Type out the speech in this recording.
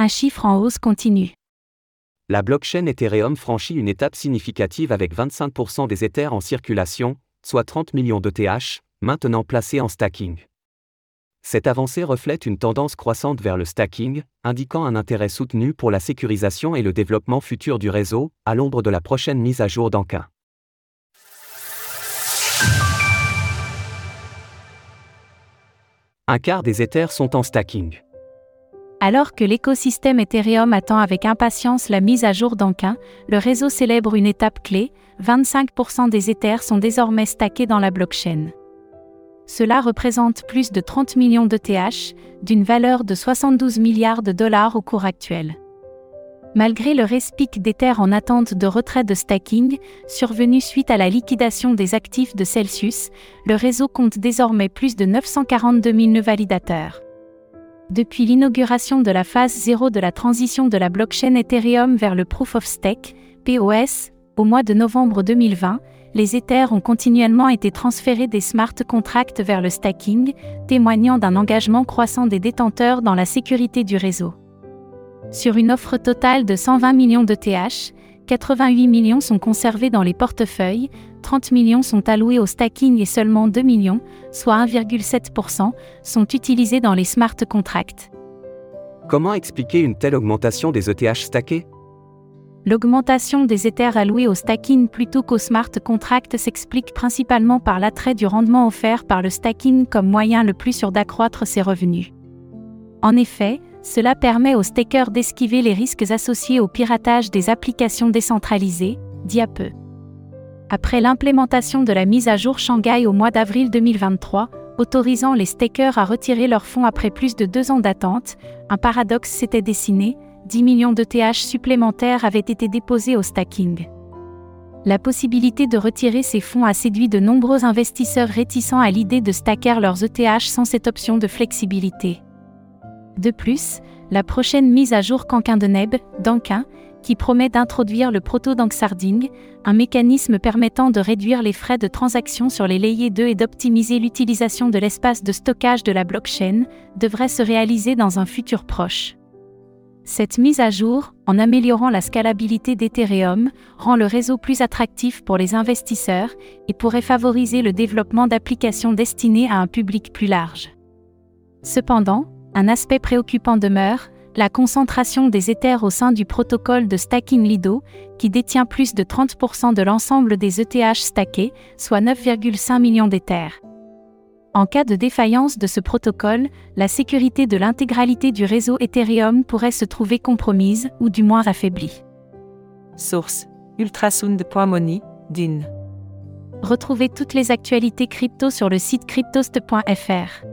Un chiffre en hausse continue. La blockchain Ethereum franchit une étape significative avec 25% des Ethers en circulation, soit 30 millions d'ETH, maintenant placés en stacking. Cette avancée reflète une tendance croissante vers le stacking, indiquant un intérêt soutenu pour la sécurisation et le développement futur du réseau, à l'ombre de la prochaine mise à jour d'Ankin. Un quart des Ethers sont en stacking. Alors que l'écosystème Ethereum attend avec impatience la mise à jour d'Ankin, le réseau célèbre une étape clé 25% des Ethers sont désormais stackés dans la blockchain. Cela représente plus de 30 millions d'ETH, d'une valeur de 72 milliards de dollars au cours actuel. Malgré le respic d'Ether en attente de retrait de stacking, survenu suite à la liquidation des actifs de Celsius, le réseau compte désormais plus de 942 000 validateurs. Depuis l'inauguration de la phase 0 de la transition de la blockchain Ethereum vers le Proof of Stake, POS, au mois de novembre 2020, les Ethers ont continuellement été transférés des smart contracts vers le stacking, témoignant d'un engagement croissant des détenteurs dans la sécurité du réseau. Sur une offre totale de 120 millions de TH, 88 millions sont conservés dans les portefeuilles, 30 millions sont alloués au stacking et seulement 2 millions, soit 1,7%, sont utilisés dans les smart contracts. Comment expliquer une telle augmentation des ETH stackés L'augmentation des Ethers alloués au stacking plutôt qu'au smart contract s'explique principalement par l'attrait du rendement offert par le stacking comme moyen le plus sûr d'accroître ses revenus. En effet, cela permet aux stakers d'esquiver les risques associés au piratage des applications décentralisées, dit peu. Après l'implémentation de la mise à jour Shanghai au mois d'avril 2023, autorisant les stakers à retirer leurs fonds après plus de deux ans d'attente, un paradoxe s'était dessiné, 10 millions de TH supplémentaires avaient été déposés au stacking. La possibilité de retirer ces fonds a séduit de nombreux investisseurs réticents à l'idée de stacker leurs ETH sans cette option de flexibilité. De plus, la prochaine mise à jour Canquin de Neb, Danquin, qui promet d'introduire le proto-danksarding, un mécanisme permettant de réduire les frais de transaction sur les layers 2 et d'optimiser l'utilisation de l'espace de stockage de la blockchain, devrait se réaliser dans un futur proche. Cette mise à jour, en améliorant la scalabilité d'Ethereum, rend le réseau plus attractif pour les investisseurs et pourrait favoriser le développement d'applications destinées à un public plus large. Cependant, un aspect préoccupant demeure, la concentration des Ethers au sein du protocole de stacking Lido, qui détient plus de 30% de l'ensemble des ETH stackés, soit 9,5 millions d'Ethers. En cas de défaillance de ce protocole, la sécurité de l'intégralité du réseau Ethereum pourrait se trouver compromise ou du moins affaiblie. Source ultrasound.money, DIN. Retrouvez toutes les actualités crypto sur le site cryptost.fr.